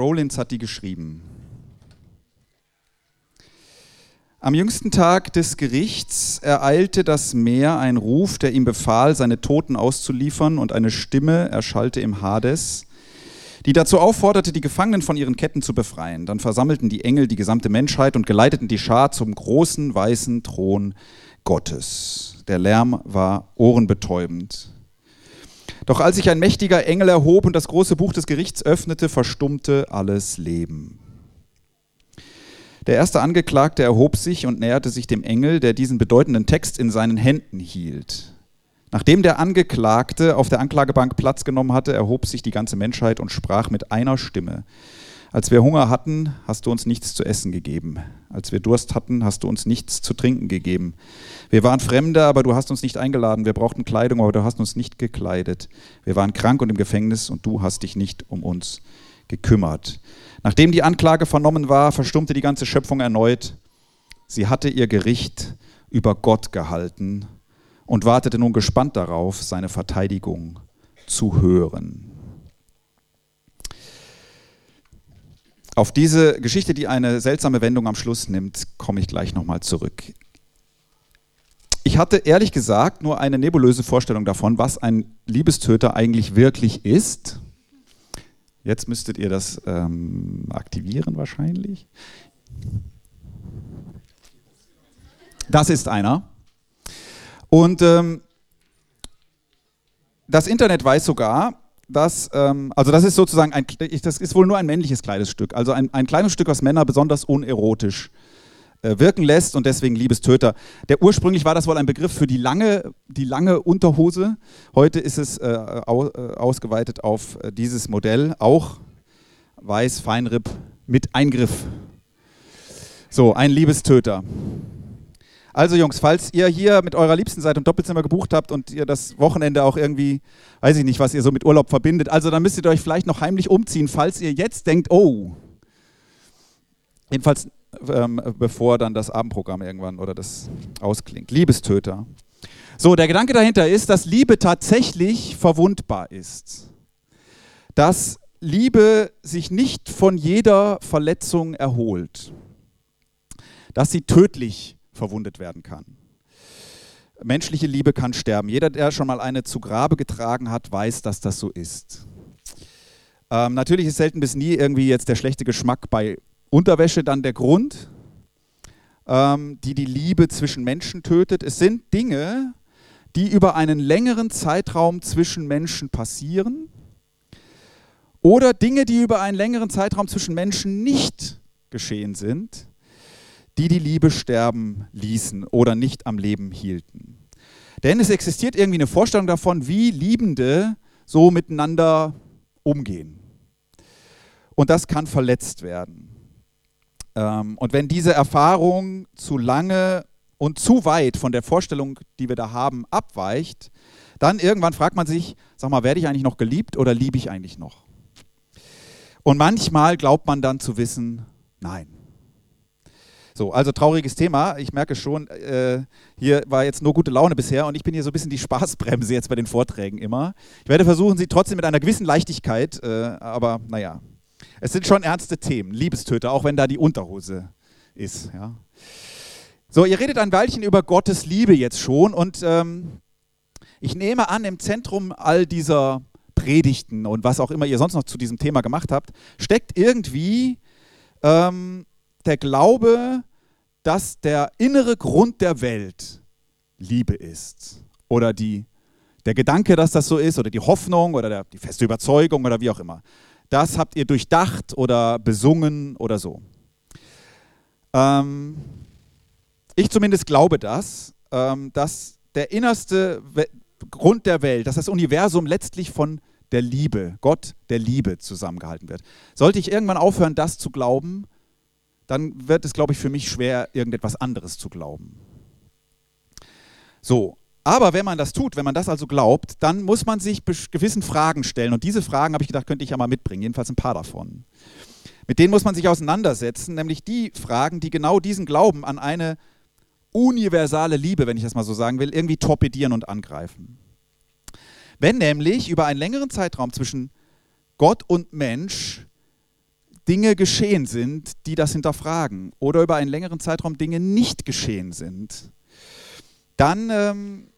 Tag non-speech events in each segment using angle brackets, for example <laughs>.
Rollins hat die geschrieben. Am jüngsten Tag des Gerichts ereilte das Meer ein Ruf, der ihm befahl, seine Toten auszuliefern, und eine Stimme erschallte im Hades, die dazu aufforderte, die Gefangenen von ihren Ketten zu befreien. Dann versammelten die Engel die gesamte Menschheit und geleiteten die Schar zum großen weißen Thron Gottes. Der Lärm war ohrenbetäubend. Doch als sich ein mächtiger Engel erhob und das große Buch des Gerichts öffnete, verstummte alles Leben. Der erste Angeklagte erhob sich und näherte sich dem Engel, der diesen bedeutenden Text in seinen Händen hielt. Nachdem der Angeklagte auf der Anklagebank Platz genommen hatte, erhob sich die ganze Menschheit und sprach mit einer Stimme. Als wir Hunger hatten, hast du uns nichts zu essen gegeben. Als wir Durst hatten, hast du uns nichts zu trinken gegeben. Wir waren Fremde, aber du hast uns nicht eingeladen. Wir brauchten Kleidung, aber du hast uns nicht gekleidet. Wir waren krank und im Gefängnis und du hast dich nicht um uns gekümmert. Nachdem die Anklage vernommen war, verstummte die ganze Schöpfung erneut. Sie hatte ihr Gericht über Gott gehalten und wartete nun gespannt darauf, seine Verteidigung zu hören. Auf diese Geschichte, die eine seltsame Wendung am Schluss nimmt, komme ich gleich nochmal zurück. Ich hatte ehrlich gesagt nur eine nebulöse Vorstellung davon, was ein Liebestöter eigentlich wirklich ist. Jetzt müsstet ihr das ähm, aktivieren wahrscheinlich. Das ist einer. Und ähm, das Internet weiß sogar, dass, ähm, also das ist sozusagen ein, das ist wohl nur ein männliches Kleidungsstück, also ein, ein Kleidungsstück, was Männer besonders unerotisch äh, wirken lässt und deswegen Liebestöter. Der ursprünglich war das wohl ein Begriff für die lange, die lange Unterhose. Heute ist es äh, au, äh, ausgeweitet auf äh, dieses Modell, auch weiß, Feinripp mit Eingriff. So, ein Liebestöter. Also Jungs, falls ihr hier mit eurer Liebsten seid und Doppelzimmer gebucht habt und ihr das Wochenende auch irgendwie, weiß ich nicht, was ihr so mit Urlaub verbindet, also dann müsst ihr euch vielleicht noch heimlich umziehen, falls ihr jetzt denkt, oh. Jedenfalls ähm, bevor dann das Abendprogramm irgendwann oder das ausklingt. Liebestöter. So, der Gedanke dahinter ist, dass Liebe tatsächlich verwundbar ist. Dass Liebe sich nicht von jeder Verletzung erholt. Dass sie tödlich verwundet werden kann. Menschliche Liebe kann sterben. Jeder, der schon mal eine zu Grabe getragen hat, weiß, dass das so ist. Ähm, natürlich ist selten bis nie irgendwie jetzt der schlechte Geschmack bei Unterwäsche dann der Grund, ähm, die die Liebe zwischen Menschen tötet. Es sind Dinge, die über einen längeren Zeitraum zwischen Menschen passieren oder Dinge, die über einen längeren Zeitraum zwischen Menschen nicht geschehen sind, die die Liebe sterben ließen oder nicht am Leben hielten. Denn es existiert irgendwie eine Vorstellung davon, wie Liebende so miteinander umgehen. Und das kann verletzt werden. Ähm, und wenn diese Erfahrung zu lange und zu weit von der Vorstellung, die wir da haben, abweicht, dann irgendwann fragt man sich, sag mal, werde ich eigentlich noch geliebt oder liebe ich eigentlich noch? Und manchmal glaubt man dann zu wissen, nein. So, also trauriges Thema. Ich merke schon, äh, hier war jetzt nur gute Laune bisher und ich bin hier so ein bisschen die Spaßbremse jetzt bei den Vorträgen immer. Ich werde versuchen, sie trotzdem mit einer gewissen Leichtigkeit, äh, aber naja, es sind schon ernste Themen, Liebestöter, auch wenn da die Unterhose ist. Ja. So, ihr redet ein Weilchen über Gottes Liebe jetzt schon und ähm, ich nehme an, im Zentrum all dieser Predigten und was auch immer ihr sonst noch zu diesem Thema gemacht habt, steckt irgendwie ähm, der Glaube, dass der innere Grund der Welt Liebe ist. Oder die, der Gedanke, dass das so ist, oder die Hoffnung oder der, die feste Überzeugung oder wie auch immer das habt ihr durchdacht oder besungen oder so. Ähm, ich zumindest glaube das, ähm, dass der innerste We Grund der Welt, dass das Universum letztlich von der Liebe, Gott der Liebe zusammengehalten wird. Sollte ich irgendwann aufhören, das zu glauben, dann wird es, glaube ich, für mich schwer, irgendetwas anderes zu glauben. So, aber wenn man das tut, wenn man das also glaubt, dann muss man sich gewissen Fragen stellen. Und diese Fragen, habe ich gedacht, könnte ich ja mal mitbringen, jedenfalls ein paar davon. Mit denen muss man sich auseinandersetzen, nämlich die Fragen, die genau diesen Glauben an eine universale Liebe, wenn ich das mal so sagen will, irgendwie torpedieren und angreifen. Wenn nämlich über einen längeren Zeitraum zwischen Gott und Mensch Dinge geschehen sind, die das hinterfragen oder über einen längeren Zeitraum Dinge nicht geschehen sind, dann, ähm,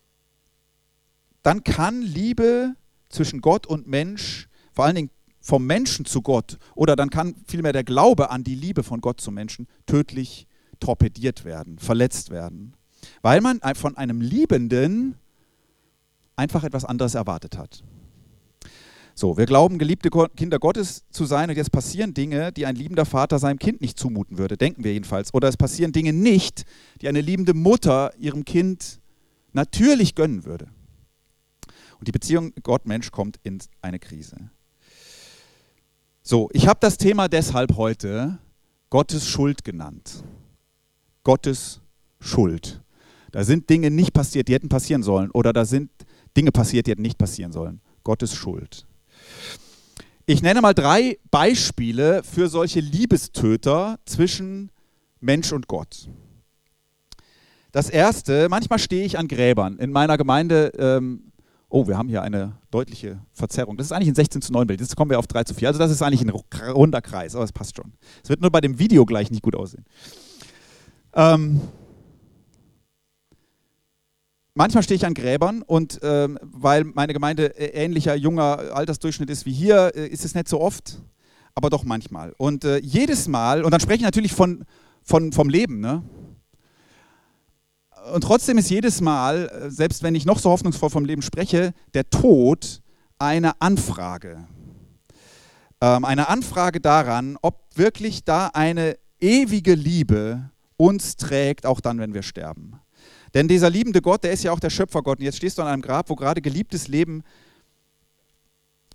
dann kann Liebe zwischen Gott und Mensch, vor allen Dingen vom Menschen zu Gott, oder dann kann vielmehr der Glaube an die Liebe von Gott zum Menschen tödlich torpediert werden, verletzt werden, weil man von einem Liebenden einfach etwas anderes erwartet hat. So, wir glauben, geliebte Kinder Gottes zu sein und jetzt passieren Dinge, die ein liebender Vater seinem Kind nicht zumuten würde, denken wir jedenfalls. Oder es passieren Dinge nicht, die eine liebende Mutter ihrem Kind natürlich gönnen würde. Und die Beziehung Gott-Mensch kommt in eine Krise. So, ich habe das Thema deshalb heute Gottes Schuld genannt. Gottes Schuld. Da sind Dinge nicht passiert, die hätten passieren sollen. Oder da sind Dinge passiert, die hätten nicht passieren sollen. Gottes Schuld. Ich nenne mal drei Beispiele für solche Liebestöter zwischen Mensch und Gott. Das erste, manchmal stehe ich an Gräbern. In meiner Gemeinde, ähm, oh, wir haben hier eine deutliche Verzerrung. Das ist eigentlich ein 16 zu 9 Bild. Jetzt kommen wir auf 3 zu 4. Also das ist eigentlich ein runder Kreis, aber es passt schon. Es wird nur bei dem Video gleich nicht gut aussehen. Ähm, Manchmal stehe ich an Gräbern und ähm, weil meine Gemeinde äh, ähnlicher junger Altersdurchschnitt ist wie hier, äh, ist es nicht so oft, aber doch manchmal. Und äh, jedes Mal, und dann spreche ich natürlich von, von, vom Leben, ne? Und trotzdem ist jedes Mal, äh, selbst wenn ich noch so hoffnungsvoll vom Leben spreche, der Tod eine Anfrage. Ähm, eine Anfrage daran, ob wirklich da eine ewige Liebe uns trägt, auch dann, wenn wir sterben. Denn dieser liebende Gott, der ist ja auch der Schöpfergott. Und jetzt stehst du an einem Grab, wo gerade geliebtes Leben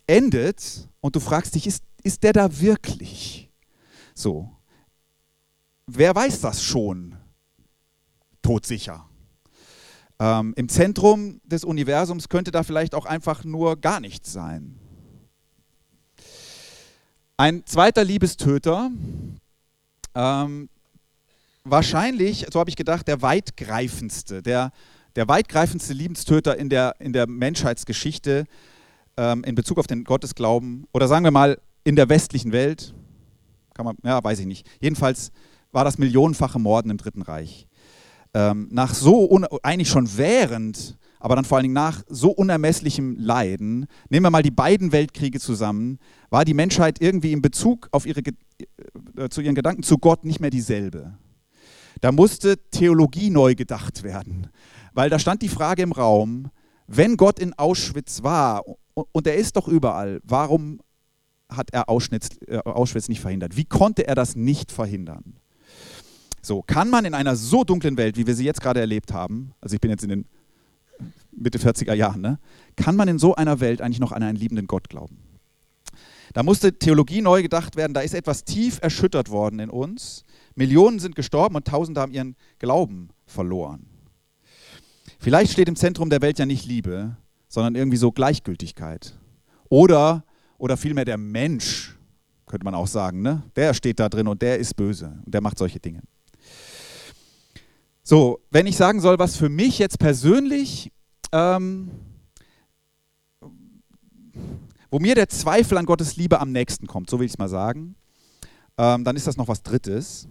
endet und du fragst dich, ist, ist der da wirklich? So. Wer weiß das schon? Todsicher. Ähm, Im Zentrum des Universums könnte da vielleicht auch einfach nur gar nichts sein. Ein zweiter Liebestöter, ähm, wahrscheinlich, so habe ich gedacht, der weitgreifendste, der, der weitgreifendste Liebenstöter in der, in der Menschheitsgeschichte ähm, in Bezug auf den Gottesglauben oder sagen wir mal in der westlichen Welt. Kann man, ja, weiß ich nicht. Jedenfalls war das millionenfache Morden im Dritten Reich. Ähm, nach so, eigentlich schon während, aber dann vor allen Dingen nach so unermesslichem Leiden, nehmen wir mal die beiden Weltkriege zusammen, war die Menschheit irgendwie in Bezug auf ihre, äh, zu ihren Gedanken zu Gott nicht mehr dieselbe. Da musste Theologie neu gedacht werden, weil da stand die Frage im Raum, wenn Gott in Auschwitz war und er ist doch überall, warum hat er Auschwitz, äh, Auschwitz nicht verhindert? Wie konnte er das nicht verhindern? So, kann man in einer so dunklen Welt, wie wir sie jetzt gerade erlebt haben, also ich bin jetzt in den Mitte 40er Jahren, ne, kann man in so einer Welt eigentlich noch an einen liebenden Gott glauben? Da musste Theologie neu gedacht werden, da ist etwas tief erschüttert worden in uns Millionen sind gestorben und Tausende haben ihren Glauben verloren. Vielleicht steht im Zentrum der Welt ja nicht Liebe, sondern irgendwie so Gleichgültigkeit. Oder, oder vielmehr der Mensch, könnte man auch sagen, ne? der steht da drin und der ist böse und der macht solche Dinge. So, wenn ich sagen soll, was für mich jetzt persönlich, ähm, wo mir der Zweifel an Gottes Liebe am nächsten kommt, so will ich es mal sagen, ähm, dann ist das noch was Drittes.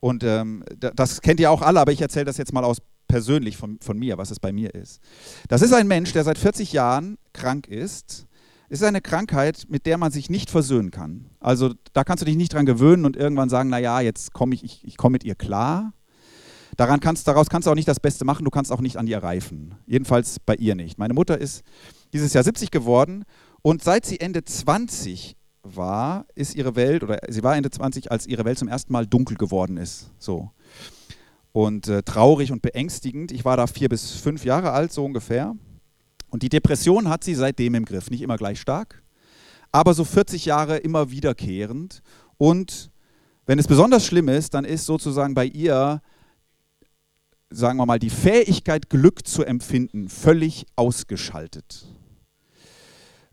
Und ähm, das kennt ihr auch alle, aber ich erzähle das jetzt mal aus persönlich von, von mir, was es bei mir ist. Das ist ein Mensch, der seit 40 Jahren krank ist. Es ist eine Krankheit, mit der man sich nicht versöhnen kann. Also da kannst du dich nicht dran gewöhnen und irgendwann sagen, naja, jetzt komme ich, ich, ich komme mit ihr klar. Daran kannst, daraus kannst du auch nicht das Beste machen, du kannst auch nicht an ihr reifen. Jedenfalls bei ihr nicht. Meine Mutter ist dieses Jahr 70 geworden und seit sie Ende 20 war, ist ihre Welt, oder sie war Ende 20, als ihre Welt zum ersten Mal dunkel geworden ist. So. Und äh, traurig und beängstigend. Ich war da vier bis fünf Jahre alt, so ungefähr. Und die Depression hat sie seitdem im Griff. Nicht immer gleich stark, aber so 40 Jahre immer wiederkehrend. Und wenn es besonders schlimm ist, dann ist sozusagen bei ihr, sagen wir mal, die Fähigkeit, Glück zu empfinden, völlig ausgeschaltet.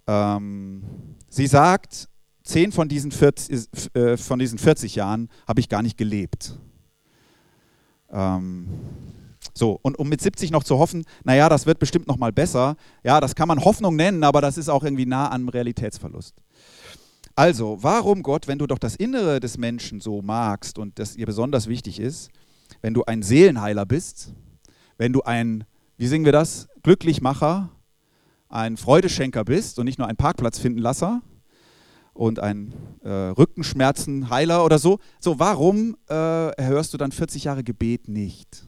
Ähm, sie sagt, zehn von diesen 40, äh, von diesen 40 Jahren habe ich gar nicht gelebt. Ähm, so, und um mit 70 noch zu hoffen, naja, das wird bestimmt noch mal besser, ja, das kann man Hoffnung nennen, aber das ist auch irgendwie nah am Realitätsverlust. Also, warum Gott, wenn du doch das Innere des Menschen so magst und das ihr besonders wichtig ist, wenn du ein Seelenheiler bist, wenn du ein, wie singen wir das, Glücklichmacher, ein Freudeschenker bist und nicht nur ein Parkplatzfindenlasser und ein äh, Rückenschmerzenheiler oder so, so warum äh, hörst du dann 40 Jahre Gebet nicht?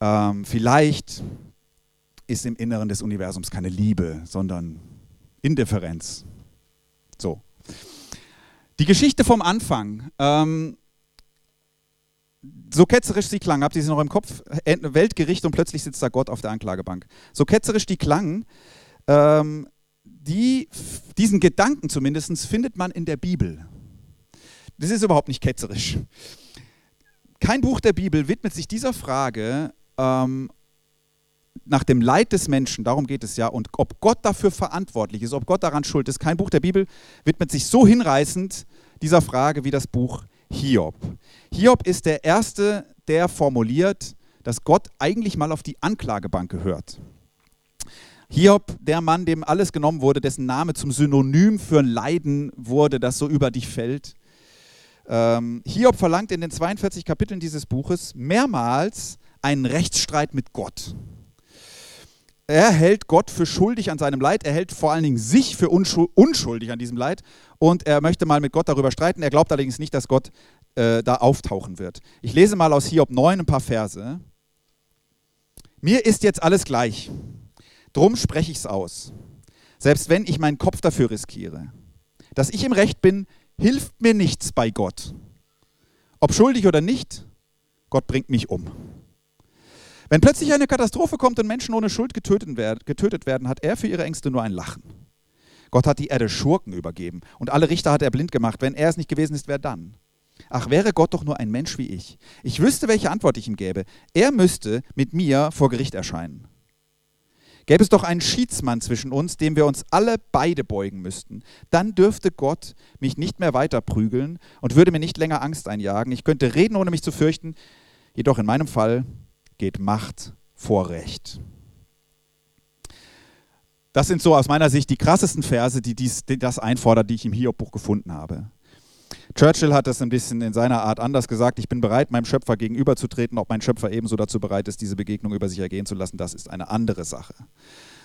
Ähm, vielleicht ist im Inneren des Universums keine Liebe, sondern Indifferenz. So. Die Geschichte vom Anfang. Ähm, so ketzerisch sie klang, habt ihr sie noch im Kopf? Weltgericht und plötzlich sitzt da Gott auf der Anklagebank. So ketzerisch die klang, ähm, die, diesen Gedanken zumindest findet man in der Bibel. Das ist überhaupt nicht ketzerisch. Kein Buch der Bibel widmet sich dieser Frage ähm, nach dem Leid des Menschen, darum geht es ja, und ob Gott dafür verantwortlich ist, ob Gott daran schuld ist. Kein Buch der Bibel widmet sich so hinreißend dieser Frage wie das Buch Hiob. Hiob ist der Erste, der formuliert, dass Gott eigentlich mal auf die Anklagebank gehört. Hiob, der Mann, dem alles genommen wurde, dessen Name zum Synonym für Leiden wurde, das so über dich fällt. Ähm, Hiob verlangt in den 42 Kapiteln dieses Buches mehrmals einen Rechtsstreit mit Gott. Er hält Gott für schuldig an seinem Leid, er hält vor allen Dingen sich für unschuldig an diesem Leid und er möchte mal mit Gott darüber streiten. Er glaubt allerdings nicht, dass Gott äh, da auftauchen wird. Ich lese mal aus Hiob 9 ein paar Verse. Mir ist jetzt alles gleich, drum spreche ich es aus, selbst wenn ich meinen Kopf dafür riskiere. Dass ich im Recht bin, hilft mir nichts bei Gott. Ob schuldig oder nicht, Gott bringt mich um. Wenn plötzlich eine Katastrophe kommt und Menschen ohne Schuld getötet werden, hat er für ihre Ängste nur ein Lachen. Gott hat die Erde Schurken übergeben und alle Richter hat er blind gemacht. Wenn er es nicht gewesen ist, wer dann? Ach, wäre Gott doch nur ein Mensch wie ich. Ich wüsste, welche Antwort ich ihm gäbe. Er müsste mit mir vor Gericht erscheinen. Gäbe es doch einen Schiedsmann zwischen uns, dem wir uns alle beide beugen müssten, dann dürfte Gott mich nicht mehr weiter prügeln und würde mir nicht länger Angst einjagen. Ich könnte reden, ohne mich zu fürchten. Jedoch in meinem Fall geht Macht vor Recht. Das sind so aus meiner Sicht die krassesten Verse, die, dies, die das einfordern, die ich im Hiob-Buch gefunden habe. Churchill hat das ein bisschen in seiner Art anders gesagt. Ich bin bereit, meinem Schöpfer gegenüberzutreten. Ob mein Schöpfer ebenso dazu bereit ist, diese Begegnung über sich ergehen zu lassen, das ist eine andere Sache.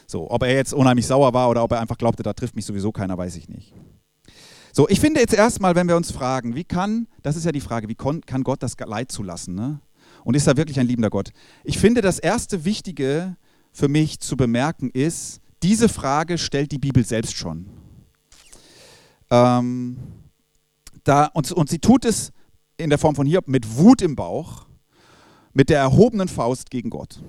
So, ob er jetzt unheimlich sauer war oder ob er einfach glaubte, da trifft mich sowieso keiner, weiß ich nicht. So, ich finde jetzt erstmal, wenn wir uns fragen, wie kann, das ist ja die Frage, wie kann Gott das Leid zulassen? Ne? Und ist er wirklich ein liebender Gott? Ich finde, das erste Wichtige für mich zu bemerken ist, diese Frage stellt die Bibel selbst schon. Ähm, da, und, und sie tut es in der Form von Hiob mit Wut im Bauch, mit der erhobenen Faust gegen Gott.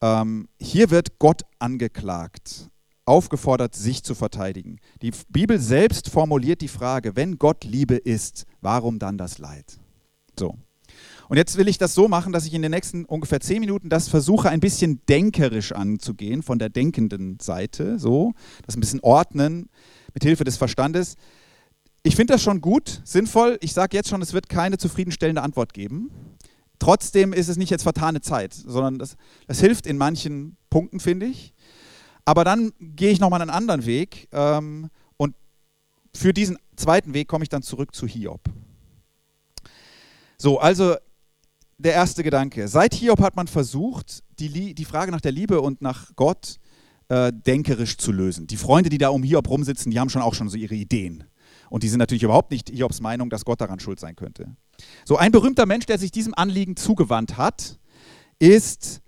Ähm, hier wird Gott angeklagt, aufgefordert, sich zu verteidigen. Die Bibel selbst formuliert die Frage, wenn Gott Liebe ist, warum dann das Leid? So. Und jetzt will ich das so machen, dass ich in den nächsten ungefähr zehn Minuten das versuche, ein bisschen denkerisch anzugehen, von der denkenden Seite, so, das ein bisschen ordnen, mit Hilfe des Verstandes. Ich finde das schon gut, sinnvoll. Ich sage jetzt schon, es wird keine zufriedenstellende Antwort geben. Trotzdem ist es nicht jetzt vertane Zeit, sondern das, das hilft in manchen Punkten, finde ich. Aber dann gehe ich nochmal einen anderen Weg ähm, und für diesen zweiten Weg komme ich dann zurück zu Hiob. So, also der erste Gedanke. Seit Hiob hat man versucht, die, die Frage nach der Liebe und nach Gott äh, denkerisch zu lösen. Die Freunde, die da um Hiob rumsitzen, die haben schon auch schon so ihre Ideen. Und die sind natürlich überhaupt nicht Hiobs Meinung, dass Gott daran schuld sein könnte. So ein berühmter Mensch, der sich diesem Anliegen zugewandt hat, ist,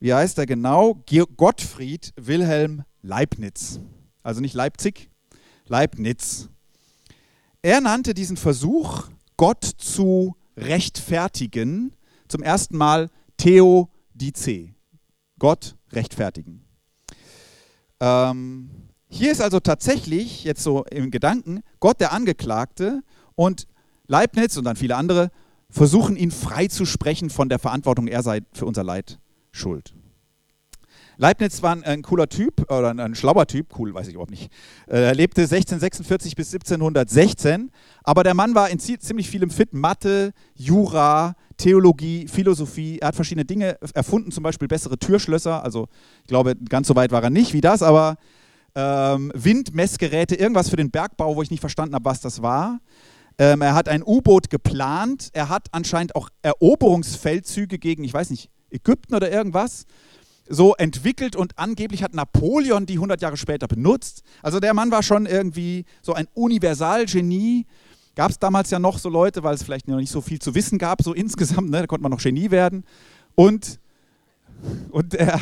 wie heißt er genau, Gottfried Wilhelm Leibniz. Also nicht Leipzig, Leibniz. Er nannte diesen Versuch, Gott zu rechtfertigen, zum ersten Mal Theodice. Gott rechtfertigen. Ähm, hier ist also tatsächlich, jetzt so im Gedanken, Gott der Angeklagte und Leibniz und dann viele andere versuchen ihn frei zu sprechen von der Verantwortung, er sei für unser Leid schuld. Leibniz war ein, cooler Typ oder ein, ein, schlauer Typ, cool, weiß ich überhaupt nicht. Äh, er lebte 1646 bis 1716, aber der Mann war in ziemlich vielem fit. Mathe, Jura, Theologie, Philosophie. Er hat verschiedene Dinge erfunden, zum Beispiel bessere Türschlösser. Also ich glaube, ganz so weit war er nicht wie das, aber ähm, Windmessgeräte, irgendwas für den Bergbau, wo ich nicht verstanden habe, was das war. Ähm, er hat ein U-Boot geplant. Er hat anscheinend auch Eroberungsfeldzüge gegen, ich weiß nicht, Ägypten oder irgendwas so entwickelt und angeblich hat Napoleon die 100 Jahre später benutzt. Also der Mann war schon irgendwie so ein Universalgenie. Gab es damals ja noch so Leute, weil es vielleicht noch nicht so viel zu wissen gab, so insgesamt, ne? da konnte man noch Genie werden. Und, und er,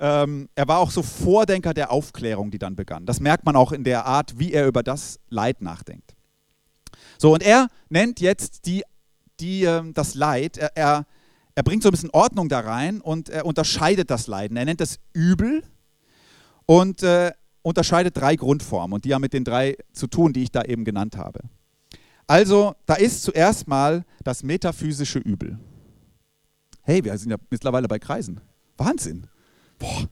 ähm, er war auch so Vordenker der Aufklärung, die dann begann. Das merkt man auch in der Art, wie er über das Leid nachdenkt. So, und er nennt jetzt die, die, äh, das Leid, er, er er bringt so ein bisschen Ordnung da rein und er unterscheidet das Leiden. Er nennt es Übel und äh, unterscheidet drei Grundformen und die haben mit den drei zu tun, die ich da eben genannt habe. Also, da ist zuerst mal das metaphysische Übel. Hey, wir sind ja mittlerweile bei Kreisen. Wahnsinn. Boah,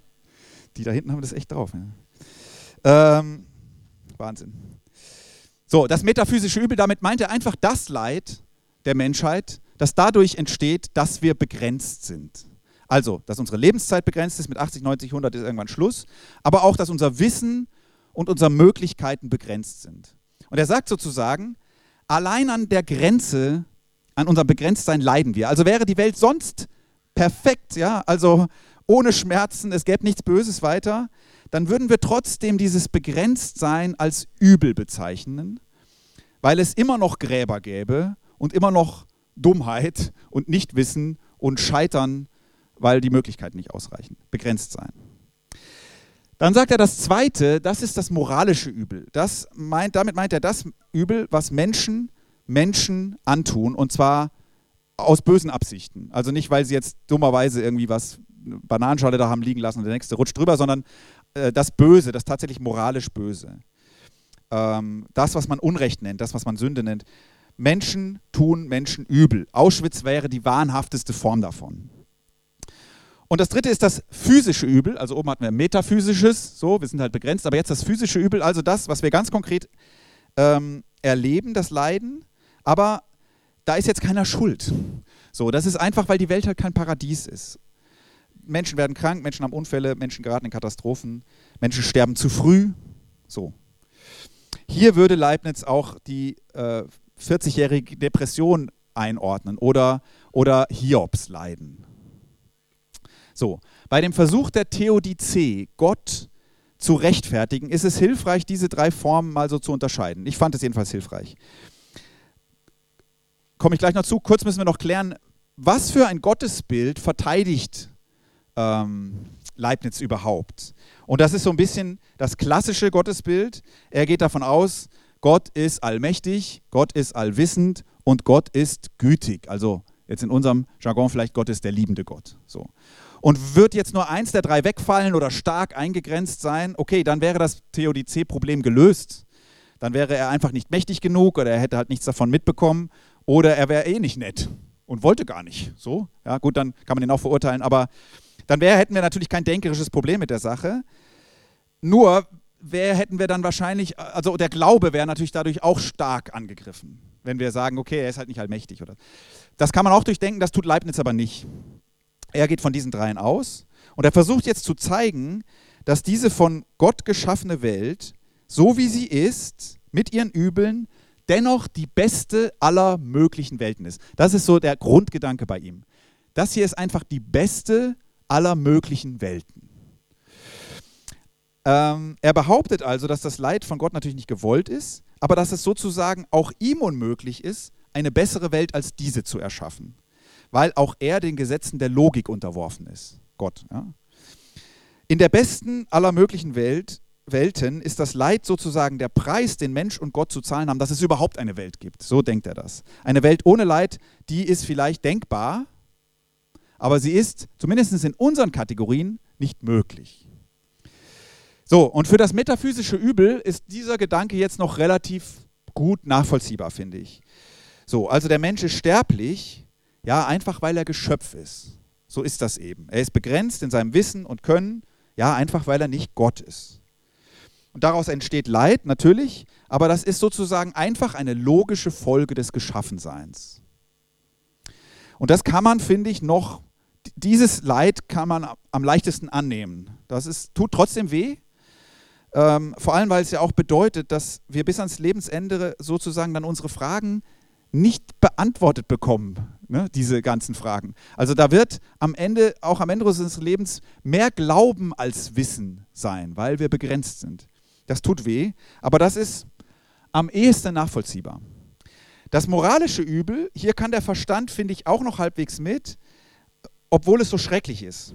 die da hinten haben das echt drauf. Ja. Ähm, Wahnsinn. So, das metaphysische Übel, damit meint er einfach das Leid der Menschheit, das dadurch entsteht, dass wir begrenzt sind. Also, dass unsere Lebenszeit begrenzt ist, mit 80, 90, 100 ist irgendwann Schluss, aber auch, dass unser Wissen und unsere Möglichkeiten begrenzt sind. Und er sagt sozusagen, allein an der Grenze, an unserem Begrenztsein leiden wir. Also wäre die Welt sonst perfekt, ja, also ohne Schmerzen, es gäbe nichts Böses weiter, dann würden wir trotzdem dieses Begrenztsein als übel bezeichnen, weil es immer noch Gräber gäbe und immer noch Dummheit und Nichtwissen und Scheitern, weil die Möglichkeiten nicht ausreichen, begrenzt sein. Dann sagt er das Zweite, das ist das moralische Übel. Das meint, damit meint er das Übel, was Menschen Menschen antun, und zwar aus bösen Absichten. Also nicht, weil sie jetzt dummerweise irgendwie was, Bananenschale da haben liegen lassen und der nächste rutscht drüber, sondern äh, das Böse, das tatsächlich moralisch Böse. Ähm, das, was man Unrecht nennt, das, was man Sünde nennt, Menschen tun Menschen übel. Auschwitz wäre die wahnhafteste Form davon. Und das dritte ist das physische Übel. Also oben hatten wir metaphysisches, so, wir sind halt begrenzt, aber jetzt das physische Übel, also das, was wir ganz konkret ähm, erleben, das Leiden. Aber da ist jetzt keiner schuld. So, das ist einfach, weil die Welt halt kein Paradies ist. Menschen werden krank, Menschen haben Unfälle, Menschen geraten in Katastrophen, Menschen sterben zu früh. So. Hier würde Leibniz auch die äh, 40-jährige Depression einordnen oder, oder Hiobs leiden. So, bei dem Versuch der Theodizee, Gott zu rechtfertigen, ist es hilfreich, diese drei Formen mal so zu unterscheiden. Ich fand es jedenfalls hilfreich. Komme ich gleich noch zu. Kurz müssen wir noch klären, was für ein Gottesbild verteidigt ähm, Leibniz überhaupt? Und das ist so ein bisschen das klassische Gottesbild. Er geht davon aus, Gott ist allmächtig, Gott ist allwissend und Gott ist gütig. Also jetzt in unserem Jargon vielleicht Gott ist der liebende Gott. So. Und wird jetzt nur eins der drei wegfallen oder stark eingegrenzt sein, okay, dann wäre das Theodizee-Problem gelöst. Dann wäre er einfach nicht mächtig genug oder er hätte halt nichts davon mitbekommen oder er wäre eh nicht nett und wollte gar nicht. So, ja, gut, dann kann man ihn auch verurteilen, aber dann wär, hätten wir natürlich kein denkerisches Problem mit der Sache. Nur wär, hätten wir dann wahrscheinlich, also der Glaube wäre natürlich dadurch auch stark angegriffen, wenn wir sagen, okay, er ist halt nicht allmächtig. Oder. Das kann man auch durchdenken, das tut Leibniz aber nicht. Er geht von diesen dreien aus und er versucht jetzt zu zeigen, dass diese von Gott geschaffene Welt, so wie sie ist, mit ihren Übeln, dennoch die beste aller möglichen Welten ist. Das ist so der Grundgedanke bei ihm. Das hier ist einfach die beste aller möglichen Welten. Ähm, er behauptet also, dass das Leid von Gott natürlich nicht gewollt ist, aber dass es sozusagen auch ihm unmöglich ist, eine bessere Welt als diese zu erschaffen, weil auch er den Gesetzen der Logik unterworfen ist. Gott. Ja. In der besten aller möglichen Welt, Welten ist das Leid sozusagen der Preis, den Mensch und Gott zu zahlen haben, dass es überhaupt eine Welt gibt. So denkt er das. Eine Welt ohne Leid, die ist vielleicht denkbar, aber sie ist zumindest in unseren Kategorien nicht möglich. So, und für das metaphysische Übel ist dieser Gedanke jetzt noch relativ gut nachvollziehbar, finde ich. So, also der Mensch ist sterblich, ja, einfach weil er Geschöpf ist. So ist das eben. Er ist begrenzt in seinem Wissen und Können, ja, einfach weil er nicht Gott ist. Und daraus entsteht Leid, natürlich, aber das ist sozusagen einfach eine logische Folge des Geschaffenseins. Und das kann man, finde ich, noch, dieses Leid kann man am leichtesten annehmen. Das ist, tut trotzdem weh, Ähm, vor allem, weil es ja auch bedeutet, dass wir bis ans Lebensende sozusagen dann unsere Fragen nicht beantwortet bekommen, ne, diese ganzen Fragen. Also da wird am Ende, auch am Ende unseres Lebens, mehr Glauben als Wissen sein, weil wir begrenzt sind. Das tut weh, aber das ist am ehesten nachvollziehbar. Das moralische Übel, hier kann der Verstand, finde ich, auch noch halbwegs mit, obwohl es so schrecklich ist.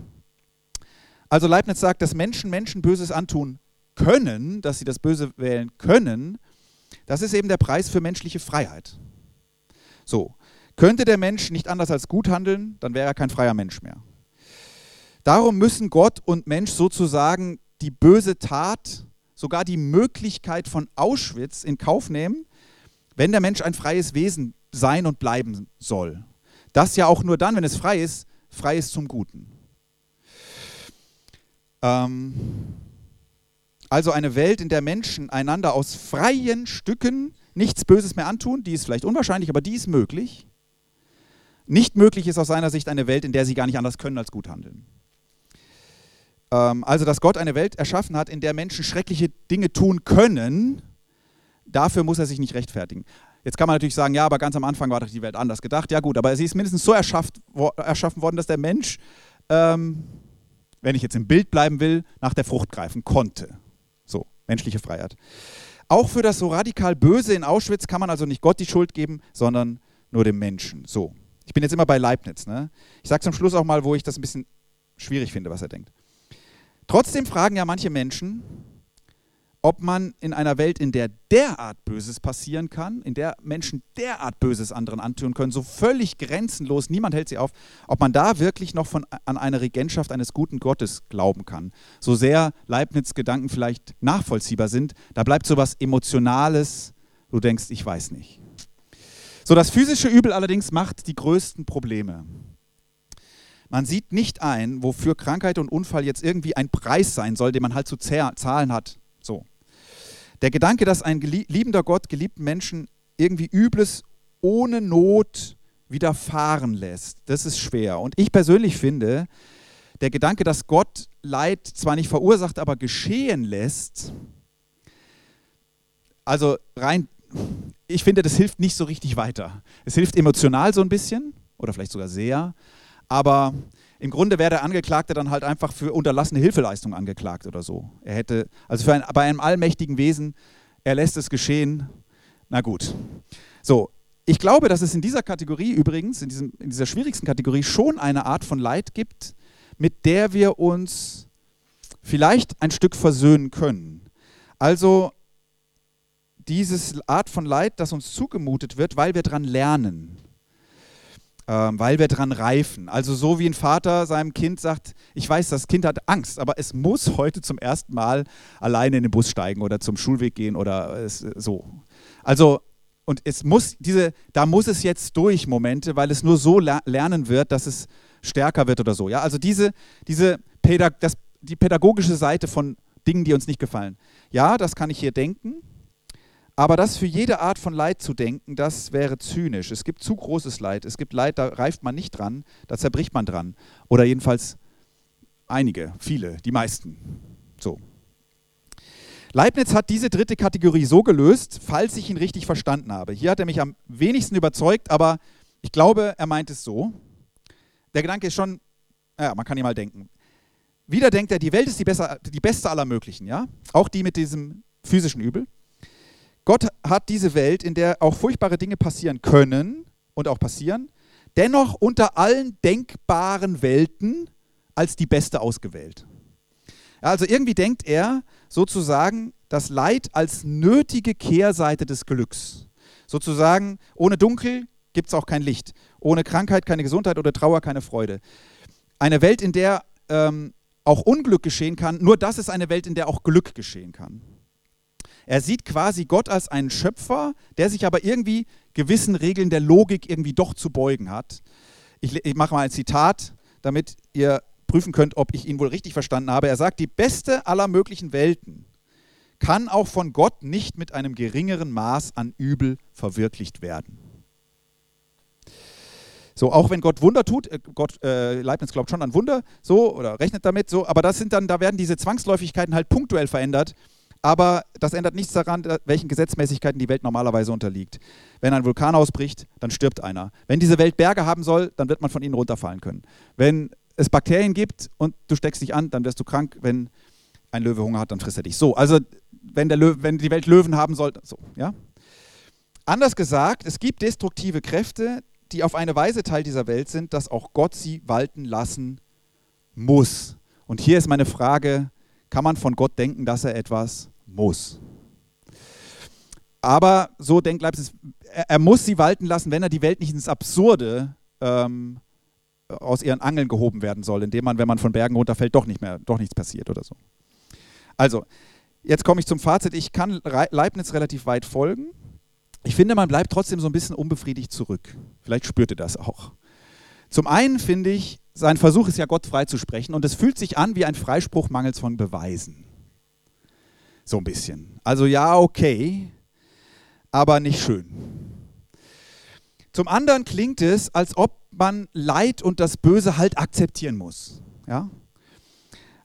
Also Leibniz sagt, dass Menschen Menschen Böses antun können, dass sie das Böse wählen können, das ist eben der Preis für menschliche Freiheit. So, könnte der Mensch nicht anders als gut handeln, dann wäre er kein freier Mensch mehr. Darum müssen Gott und Mensch sozusagen die böse Tat, sogar die Möglichkeit von Auschwitz in Kauf nehmen, wenn der Mensch ein freies Wesen sein und bleiben soll. Das ja auch nur dann, wenn es frei ist, frei ist zum Guten. Ähm, also eine Welt, in der Menschen einander aus freien Stücken nichts Böses mehr antun, die ist vielleicht unwahrscheinlich, aber die ist möglich. Nicht möglich ist aus seiner Sicht eine Welt, in der sie gar nicht anders können als gut handeln. Ähm, also, dass Gott eine Welt erschaffen hat, in der Menschen schreckliche Dinge tun können, dafür muss er sich nicht rechtfertigen. Jetzt kann man natürlich sagen, ja, aber ganz am Anfang war doch die Welt anders gedacht. Ja gut, aber sie ist mindestens so erschafft, wo, erschaffen worden, dass der Mensch, ähm, wenn ich jetzt im Bild bleiben will, nach der Frucht greifen konnte. So, menschliche Freiheit. Auch für das so radikal Böse in Auschwitz kann man also nicht Gott die Schuld geben, sondern nur dem Menschen. So. Ich bin jetzt immer bei Leibniz. Ne? Ich sage zum Schluss auch mal, wo ich das ein bisschen schwierig finde, was er denkt. Trotzdem fragen ja manche Menschen, ob man in einer Welt, in der derart Böses passieren kann, in der Menschen derart Böses anderen antun können, so völlig grenzenlos, niemand hält sie auf, ob man da wirklich noch von, an eine Regentschaft eines guten Gottes glauben kann. So sehr Leibniz Gedanken vielleicht nachvollziehbar sind, da bleibt so was Emotionales, du denkst, ich weiß nicht. So, das physische Übel allerdings macht die größten Probleme. Man sieht nicht ein, wofür Krankheit und Unfall jetzt irgendwie ein Preis sein soll, den man halt zu zahlen hat. So. Der Gedanke, dass ein liebender Gott geliebten Menschen irgendwie Übles ohne Not widerfahren lässt, das ist schwer. Und ich persönlich finde, der Gedanke, dass Gott Leid zwar nicht verursacht, aber geschehen lässt, also rein, ich finde, das hilft nicht so richtig weiter. Es hilft emotional so ein bisschen oder vielleicht sogar sehr, aber im Grunde wäre der Angeklagte dann halt einfach für unterlassene Hilfeleistung angeklagt oder so. Er hätte, also ein, bei einem allmächtigen Wesen, er lässt es geschehen, na gut. So, ich glaube, dass es in dieser Kategorie übrigens, in, diesem, in dieser schwierigsten Kategorie, schon eine Art von Leid gibt, mit der wir uns vielleicht ein Stück versöhnen können. Also dieses Art von Leid, das uns zugemutet wird, weil wir daran lernen weil wir dran reifen. Also so wie ein Vater seinem Kind sagt, ich weiß, das Kind hat Angst, aber es muss heute zum ersten Mal alleine in den Bus steigen oder zum Schulweg gehen oder es, so. Also und es muss diese, da muss es jetzt durch Momente, weil es nur so lernen wird, dass es stärker wird oder so. Ja, also diese, diese Pädag das, die pädagogische Seite von Dingen, die uns nicht gefallen. Ja, das kann ich hier denken. Aber das für jede Art von Leid zu denken, das wäre zynisch. Es gibt zu großes Leid. Es gibt Leid, da reift man nicht dran, da zerbricht man dran. Oder jedenfalls einige, viele, die meisten. So. Leibniz hat diese dritte Kategorie so gelöst, falls ich ihn richtig verstanden habe. Hier hat er mich am wenigsten überzeugt, aber ich glaube, er meint es so. Der Gedanke ist schon, ja, man kann ihn mal denken. Wieder denkt er, die Welt ist die, besser, die beste aller möglichen, ja? Auch die mit diesem physischen Übel. Gott hat diese Welt, in der auch furchtbare Dinge passieren können und auch passieren, dennoch unter allen denkbaren Welten als die beste ausgewählt. Also irgendwie denkt er sozusagen das Leid als nötige Kehrseite des Glücks. Sozusagen, ohne Dunkel gibt es auch kein Licht. Ohne Krankheit keine Gesundheit oder Trauer keine Freude. Eine Welt, in der ähm, auch Unglück geschehen kann, nur das ist eine Welt, in der auch Glück geschehen kann. Er sieht quasi Gott als einen Schöpfer, der sich aber irgendwie gewissen Regeln der Logik irgendwie doch zu beugen hat. Ich, ich mache mal ein Zitat, damit ihr prüfen könnt, ob ich ihn wohl richtig verstanden habe. Er sagt, die beste aller möglichen Welten kann auch von Gott nicht mit einem geringeren Maß an Übel verwirklicht werden. So, auch wenn Gott Wunder tut, äh, Gott, äh, Leibniz glaubt schon an Wunder, so, oder rechnet damit, so, aber das sind dann, da werden diese Zwangsläufigkeiten halt punktuell verändert aber das ändert nichts daran, welchen Gesetzmäßigkeiten die Welt normalerweise unterliegt. Wenn ein Vulkan ausbricht, dann stirbt einer. Wenn diese Welt Berge haben soll, dann wird man von ihnen runterfallen können. Wenn es Bakterien gibt und du steckst dich an, dann wirst du krank. Wenn ein Löwe Hunger hat, dann frisst er dich. So, also wenn, der Löwe, wenn die Welt Löwen haben soll, so, ja. Anders gesagt, es gibt destruktive Kräfte, die auf eine Weise Teil dieser Welt sind, dass auch Gott sie walten lassen muss. Und hier ist meine Frage, kann man von Gott denken, dass er etwas muss? Aber so denkt Leibniz, er, er, muss sie walten lassen, wenn er die Welt nicht ins Absurde ähm, aus ihren Angeln gehoben werden soll, indem man, wenn man von Bergen runterfällt, doch nicht mehr, doch nichts passiert oder so. Also, jetzt komme ich zum Fazit. Ich kann Leibniz relativ weit folgen. Ich finde, man bleibt trotzdem so ein bisschen unbefriedigt zurück. Vielleicht spürt ihr das auch. Zum einen finde ich, sein Versuch ist ja, Gott freizusprechen und es fühlt sich an wie ein Freispruch mangels von Beweisen. So ein bisschen. Also ja, okay, aber nicht schön. Zum anderen klingt es, als ob man Leid und das Böse halt akzeptieren muss. Ja?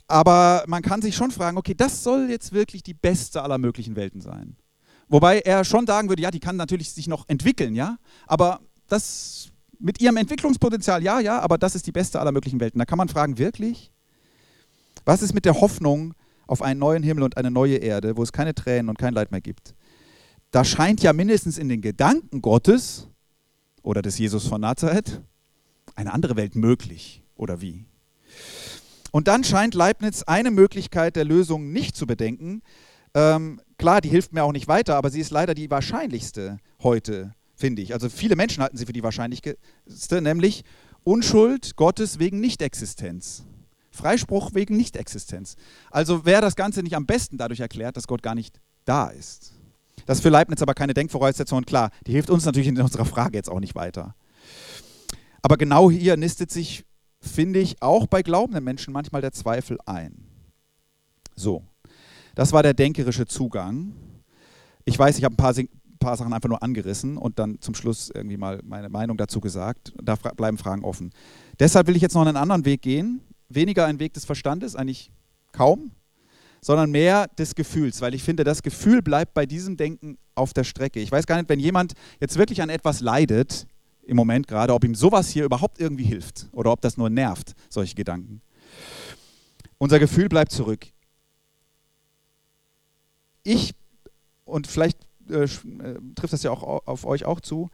Aber man kann sich schon fragen, okay, das soll jetzt wirklich die beste aller möglichen Welten sein. Wobei er schon sagen würde, ja, die kann natürlich sich noch entwickeln, ja, aber das mit ihrem Entwicklungspotenzial, ja, ja, aber das ist die beste aller möglichen Welten. Da kann man fragen, wirklich? Was ist mit der Hoffnung auf einen neuen Himmel und eine neue Erde, wo es keine Tränen und kein Leid mehr gibt? Da scheint ja mindestens in den Gedanken Gottes oder des Jesus von Nazareth eine andere Welt möglich, oder wie? Und dann scheint Leibniz eine Möglichkeit der Lösung nicht zu bedenken. Ähm, klar, die hilft mir auch nicht weiter, aber sie ist leider die wahrscheinlichste heute finde ich. Also viele Menschen halten sie für die wahrscheinlichste, nämlich Unschuld Gottes wegen Nichtexistenz. Freispruch wegen Nichtexistenz. Also wäre das Ganze nicht am besten dadurch erklärt, dass Gott gar nicht da ist. Das ist für Leibniz aber keine Denkvoraussetzung und klar, die hilft uns natürlich in unserer Frage jetzt auch nicht weiter. Aber genau hier nistet sich, finde ich, auch bei glaubenden Menschen manchmal der Zweifel ein. So, das war der denkerische Zugang. Ich weiß, ich habe ein paar paar Sachen einfach nur angerissen und dann zum Schluss irgendwie mal meine Meinung dazu gesagt. Da bleiben Fragen offen. Deshalb will ich jetzt noch einen anderen Weg gehen. Weniger ein Weg des Verstandes, eigentlich kaum, sondern mehr des Gefühls, weil ich finde, das Gefühl bleibt bei diesem Denken auf der Strecke. Ich weiß gar nicht, wenn jemand jetzt wirklich an etwas leidet, im Moment gerade, ob ihm sowas hier überhaupt irgendwie hilft oder ob das nur nervt, solche Gedanken. Unser Gefühl bleibt zurück. Ich, und vielleicht äh, äh, trifft das ja auch auf euch auch zu.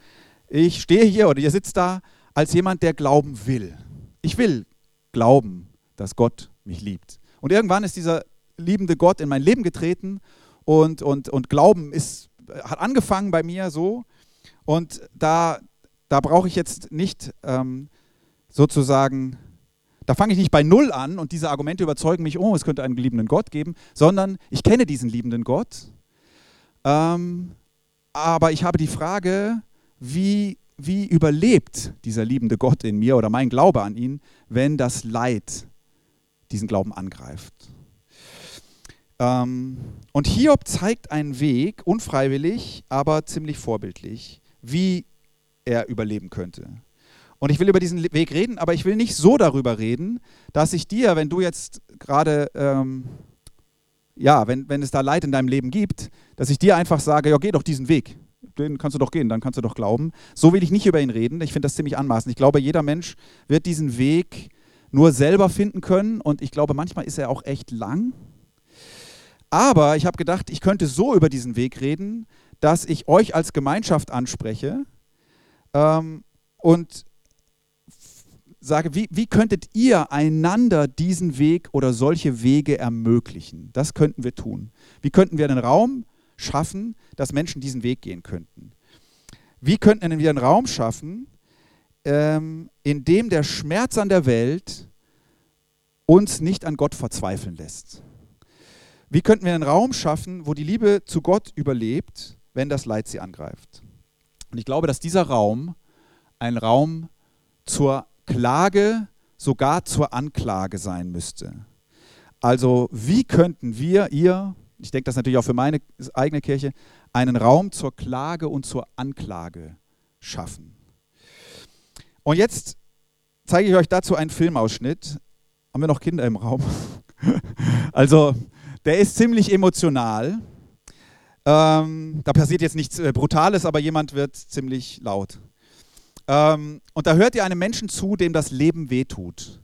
Ich stehe hier oder ihr sitzt da als jemand, der glauben will. Ich will glauben, dass Gott mich liebt. Und irgendwann ist dieser liebende Gott in mein Leben getreten und, und, und Glauben ist, hat angefangen bei mir so. Und da, da brauche ich jetzt nicht ähm, sozusagen, da fange ich nicht bei Null an und diese Argumente überzeugen mich, oh, es könnte einen liebenden Gott geben, sondern ich kenne diesen liebenden Gott ähm, aber ich habe die Frage, wie, wie überlebt dieser liebende Gott in mir oder mein Glaube an ihn, wenn das Leid diesen Glauben angreift? Ähm, und Hiob zeigt einen Weg, unfreiwillig, aber ziemlich vorbildlich, wie er überleben könnte. Und ich will über diesen Weg reden, aber ich will nicht so darüber reden, dass ich dir, wenn du jetzt gerade ähm, ja, wenn, wenn es da Leid in deinem Leben gibt, dass ich dir einfach sage, ja, geh doch diesen Weg. Den kannst du doch gehen, dann kannst du doch glauben. So will ich nicht über ihn reden. Ich finde das ziemlich anmaßend. Ich glaube, jeder Mensch wird diesen Weg nur selber finden können und ich glaube, manchmal ist er auch echt lang. Aber ich habe gedacht, ich könnte so über diesen Weg reden, dass ich euch als Gemeinschaft anspreche ähm, und sage, wie, wie könntet ihr einander diesen Weg oder solche Wege ermöglichen? Das könnten wir tun. Wie könnten wir einen Raum schaffen, dass Menschen diesen Weg gehen könnten? Wie könnten wir einen Raum schaffen, ähm, in dem der Schmerz an der Welt uns nicht an Gott verzweifeln lässt? Wie könnten wir einen Raum schaffen, wo die Liebe zu Gott überlebt, wenn das Leid sie angreift? Und ich glaube, dass dieser Raum ein Raum zur Klage sogar zur Anklage sein müsste. Also wie könnten wir, ihr, ich denke das natürlich auch für meine eigene Kirche, einen Raum zur Klage und zur Anklage schaffen? Und jetzt zeige ich euch dazu einen Filmausschnitt. Haben wir noch Kinder im Raum? <laughs> also der ist ziemlich emotional. Ähm, da passiert jetzt nichts äh, Brutales, aber jemand wird ziemlich laut. Ähm, und da hört ihr einem Menschen zu, dem das Leben wehtut.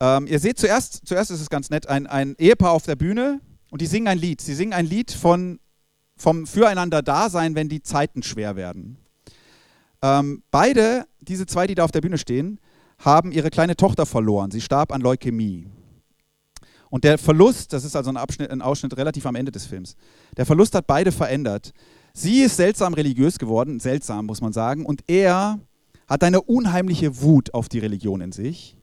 Ähm, ihr seht zuerst, zuerst ist es ganz nett, ein, ein Ehepaar auf der Bühne und die singen ein Lied. Sie singen ein Lied von, vom Füreinander-Dasein, wenn die Zeiten schwer werden. Ähm, beide, diese zwei, die da auf der Bühne stehen, haben ihre kleine Tochter verloren. Sie starb an Leukämie. Und der Verlust, das ist also ein, Abschnitt, ein Ausschnitt relativ am Ende des Films, der Verlust hat beide verändert. Sie ist seltsam religiös geworden, seltsam muss man sagen, und er hat eine unheimliche Wut auf die Religion in sich.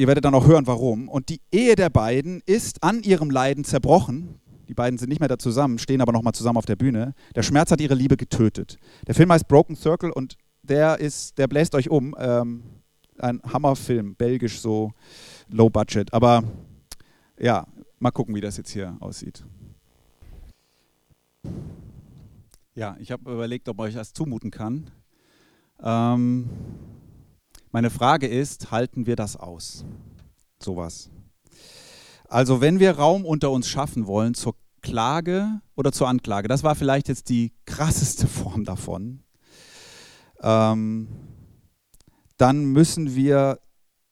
Ihr werdet dann auch hören, warum. Und die Ehe der beiden ist an ihrem Leiden zerbrochen. Die beiden sind nicht mehr da zusammen, stehen aber nochmal zusammen auf der Bühne. Der Schmerz hat ihre Liebe getötet. Der Film heißt Broken Circle und der ist, der bläst euch um. Ähm, ein Hammerfilm, belgisch so, low budget. Aber ja, mal gucken, wie das jetzt hier aussieht. Ja, ich habe überlegt, ob ich das zumuten kann. Ähm, meine Frage ist, halten wir das aus? Sowas. Also wenn wir Raum unter uns schaffen wollen zur Klage oder zur Anklage, das war vielleicht jetzt die krasseste <laughs> Form davon, ähm, dann müssen wir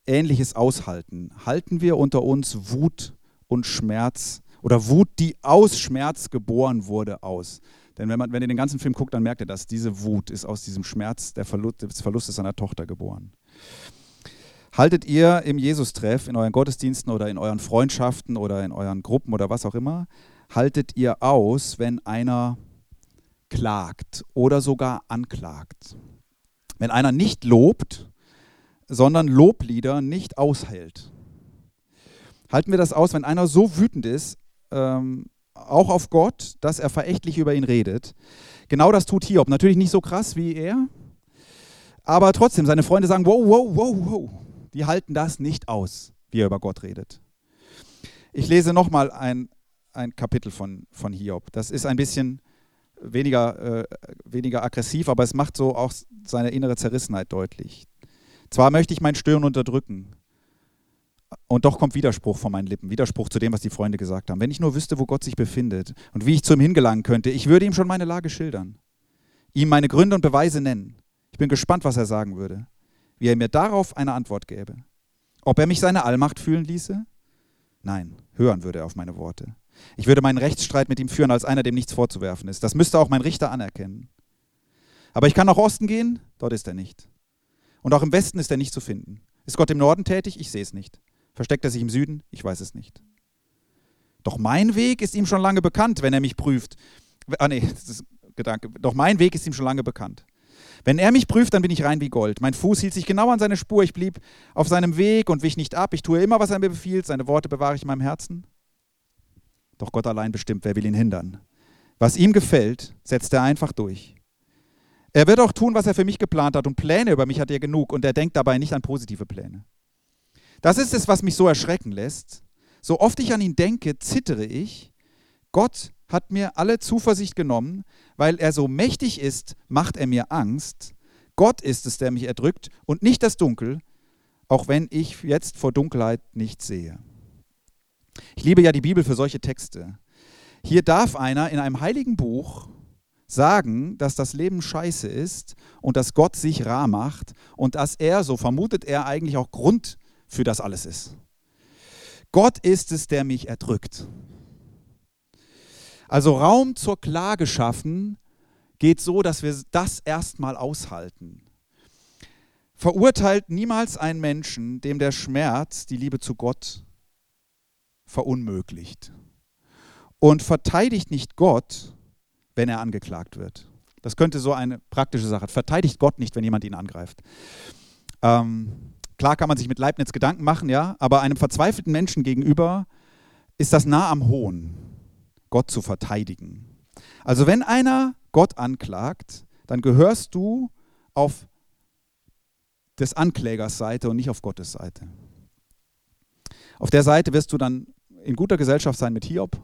Ähnliches aushalten. Halten wir unter uns Wut und Schmerz oder Wut, die aus Schmerz geboren wurde, aus. Denn wenn, man, wenn ihr den ganzen Film guckt, dann merkt ihr das. Diese Wut ist aus diesem Schmerz Verlust, des Verlustes seiner Tochter geboren. Haltet ihr im Jesus-Treff, in euren Gottesdiensten oder in euren Freundschaften oder in euren Gruppen oder was auch immer, haltet ihr aus, wenn einer klagt oder sogar anklagt? Wenn einer nicht lobt, sondern Loblieder nicht aushält. Halten wir das aus, wenn einer so wütend ist, ähm, auch auf Gott, dass er verächtlich über ihn redet. Genau das tut Hiob. Natürlich nicht so krass wie er, aber trotzdem, seine Freunde sagen, wow, wow, wow, wow. Die halten das nicht aus, wie er über Gott redet. Ich lese nochmal ein, ein Kapitel von, von Hiob. Das ist ein bisschen weniger, äh, weniger aggressiv, aber es macht so auch seine innere Zerrissenheit deutlich. Zwar möchte ich mein Stöhnen unterdrücken, und doch kommt Widerspruch von meinen Lippen, Widerspruch zu dem, was die Freunde gesagt haben. Wenn ich nur wüsste, wo Gott sich befindet und wie ich zu ihm hingelangen könnte, ich würde ihm schon meine Lage schildern, ihm meine Gründe und Beweise nennen. Ich bin gespannt, was er sagen würde, wie er mir darauf eine Antwort gäbe. Ob er mich seine Allmacht fühlen ließe? Nein, hören würde er auf meine Worte. Ich würde meinen Rechtsstreit mit ihm führen als einer, dem nichts vorzuwerfen ist. Das müsste auch mein Richter anerkennen. Aber ich kann nach Osten gehen, dort ist er nicht. Und auch im Westen ist er nicht zu finden. Ist Gott im Norden tätig? Ich sehe es nicht. Versteckt er sich im Süden? Ich weiß es nicht. Doch mein Weg ist ihm schon lange bekannt, wenn er mich prüft. Ah nee, das ist Gedanke. Doch mein Weg ist ihm schon lange bekannt. Wenn er mich prüft, dann bin ich rein wie Gold. Mein Fuß hielt sich genau an seine Spur. Ich blieb auf seinem Weg und wich nicht ab. Ich tue immer, was er mir befiehlt. Seine Worte bewahre ich in meinem Herzen. Doch Gott allein bestimmt, wer will ihn hindern. Was ihm gefällt, setzt er einfach durch. Er wird auch tun, was er für mich geplant hat. Und Pläne über mich hat er genug. Und er denkt dabei nicht an positive Pläne. Das ist es, was mich so erschrecken lässt. So oft ich an ihn denke, zittere ich. Gott hat mir alle Zuversicht genommen, weil er so mächtig ist, macht er mir Angst. Gott ist es, der mich erdrückt und nicht das Dunkel, auch wenn ich jetzt vor Dunkelheit nichts sehe. Ich liebe ja die Bibel für solche Texte. Hier darf einer in einem heiligen Buch sagen, dass das Leben scheiße ist und dass Gott sich rar macht und dass er, so vermutet er, eigentlich auch Grund für das alles ist. Gott ist es, der mich erdrückt. Also Raum zur Klage schaffen geht so, dass wir das erstmal aushalten. Verurteilt niemals einen Menschen, dem der Schmerz die Liebe zu Gott verunmöglicht. Und verteidigt nicht Gott, wenn er angeklagt wird. Das könnte so eine praktische Sache. Verteidigt Gott nicht, wenn jemand ihn angreift. Ähm, Klar kann man sich mit Leibniz Gedanken machen, ja, aber einem verzweifelten Menschen gegenüber ist das nah am Hohn, Gott zu verteidigen. Also wenn einer Gott anklagt, dann gehörst du auf des Anklägers Seite und nicht auf Gottes Seite. Auf der Seite wirst du dann in guter Gesellschaft sein mit Hiob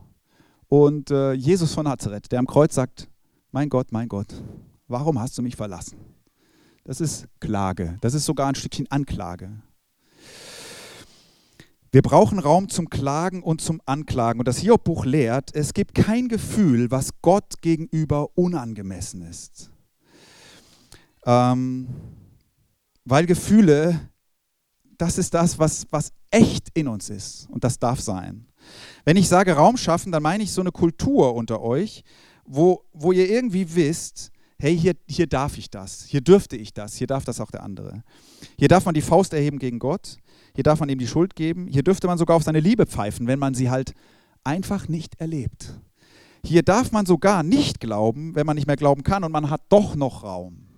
und äh, Jesus von Nazareth, der am Kreuz sagt, mein Gott, mein Gott, warum hast du mich verlassen? Das ist Klage. Das ist sogar ein Stückchen Anklage. Wir brauchen Raum zum Klagen und zum Anklagen. Und das Hiob-Buch lehrt, es gibt kein Gefühl, was Gott gegenüber unangemessen ist. Ähm, weil Gefühle, das ist das, was, was echt in uns ist. Und das darf sein. Wenn ich sage Raum schaffen, dann meine ich so eine Kultur unter euch, wo, wo ihr irgendwie wisst, hey, hier, hier darf ich das, hier dürfte ich das, hier darf das auch der andere. Hier darf man die Faust erheben gegen Gott, hier darf man ihm die Schuld geben, hier dürfte man sogar auf seine Liebe pfeifen, wenn man sie halt einfach nicht erlebt. Hier darf man sogar nicht glauben, wenn man nicht mehr glauben kann und man hat doch noch Raum.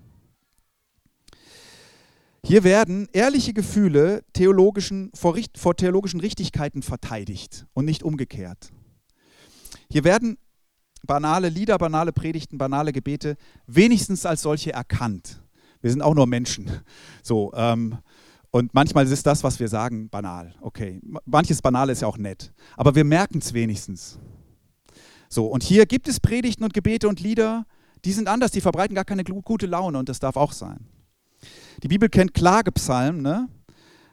Hier werden ehrliche Gefühle theologischen, vor, vor theologischen Richtigkeiten verteidigt und nicht umgekehrt. Hier werden banale Lieder, banale Predigten, banale Gebete wenigstens als solche erkannt. Wir sind auch nur Menschen. So, ähm, und manchmal ist das, was wir sagen, banal. Okay, manches Banale ist ja auch nett, aber wir merken es wenigstens. So, und hier gibt es Predigten und Gebete und Lieder, die sind anders, die verbreiten gar keine gute Laune und das darf auch sein. Die Bibel kennt Klagepsalmen, ne?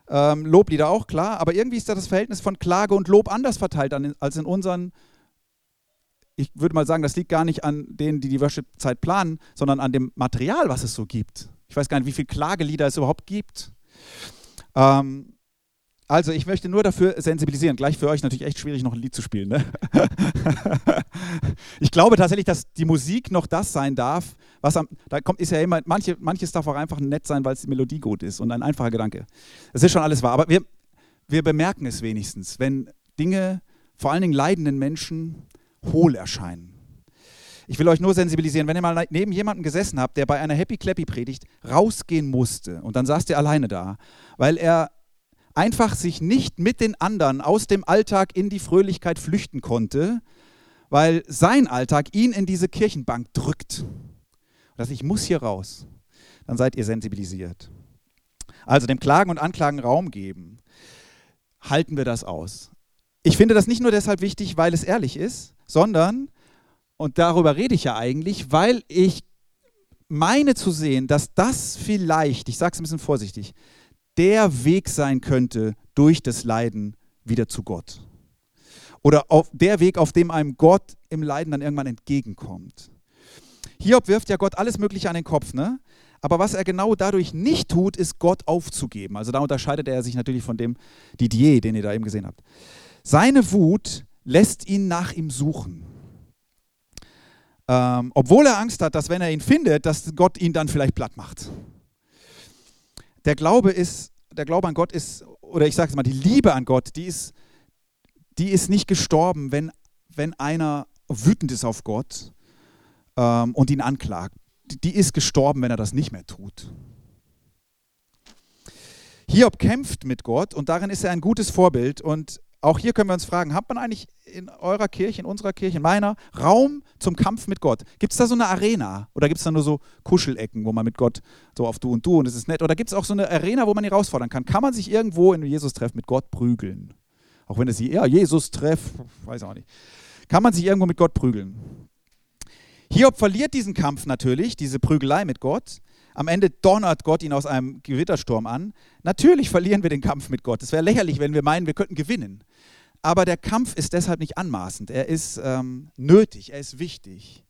ähm, Loblieder auch, klar, aber irgendwie ist da das Verhältnis von Klage und Lob anders verteilt als in unseren ich würde mal sagen, das liegt gar nicht an denen, die die Worship-Zeit planen, sondern an dem Material, was es so gibt. Ich weiß gar nicht, wie viele Klagelieder es überhaupt gibt. Ähm, also, ich möchte nur dafür sensibilisieren. Gleich für euch natürlich echt schwierig, noch ein Lied zu spielen. Ne? <laughs> ich glaube tatsächlich, dass die Musik noch das sein darf, was am, da kommt, ist ja immer, manche, manches darf auch einfach nett sein, weil es die Melodie gut ist und ein einfacher Gedanke. Es ist schon alles wahr. Aber wir, wir bemerken es wenigstens, wenn Dinge, vor allen Dingen leidenden Menschen, hohl erscheinen. Ich will euch nur sensibilisieren, wenn ihr mal neben jemandem gesessen habt, der bei einer Happy Clappy Predigt rausgehen musste und dann saß ihr alleine da, weil er einfach sich nicht mit den anderen aus dem Alltag in die Fröhlichkeit flüchten konnte, weil sein Alltag ihn in diese Kirchenbank drückt. Dass ich muss hier raus. Dann seid ihr sensibilisiert. Also dem Klagen und Anklagen Raum geben. Halten wir das aus. Ich finde das nicht nur deshalb wichtig, weil es ehrlich ist, sondern, und darüber rede ich ja eigentlich, weil ich meine zu sehen, dass das vielleicht, ich sage es ein bisschen vorsichtig, der Weg sein könnte durch das Leiden wieder zu Gott. Oder auf der Weg, auf dem einem Gott im Leiden dann irgendwann entgegenkommt. Hiob wirft ja Gott alles Mögliche an den Kopf, ne? Aber was er genau dadurch nicht tut, ist Gott aufzugeben. Also da unterscheidet er sich natürlich von dem Didier, den ihr da eben gesehen habt. Seine Wut lässt ihn nach ihm suchen. Ähm, obwohl er Angst hat, dass wenn er ihn findet, dass Gott ihn dann vielleicht platt macht. Der Glaube ist, der Glaube an Gott ist, oder ich sage es mal, die Liebe an Gott, die ist, die ist nicht gestorben, wenn, wenn einer wütend ist auf Gott ähm, und ihn anklagt. Die, die ist gestorben, wenn er das nicht mehr tut. Hiob kämpft mit Gott und darin ist er ein gutes Vorbild und auch hier können wir uns fragen, hat man eigentlich in eurer Kirche, in unserer Kirche, in meiner, Raum zum Kampf mit Gott? Gibt es da so eine Arena? Oder gibt es da nur so Kuschelecken, wo man mit Gott so auf Du und Du und es ist nett? Oder gibt es auch so eine Arena, wo man ihn herausfordern kann? Kann man sich irgendwo in Jesus-Treff mit Gott prügeln? Auch wenn es hier, ja, Jesus-Treff, weiß auch nicht. Kann man sich irgendwo mit Gott prügeln? Hiob verliert diesen Kampf natürlich, diese Prügelei mit Gott. Am Ende donnert Gott ihn aus einem Gewittersturm an. Natürlich verlieren wir den Kampf mit Gott. Es wäre lächerlich, wenn wir meinen, wir könnten gewinnen. Aber der Kampf ist deshalb nicht anmaßend. Er ist ähm, nötig, er ist wichtig.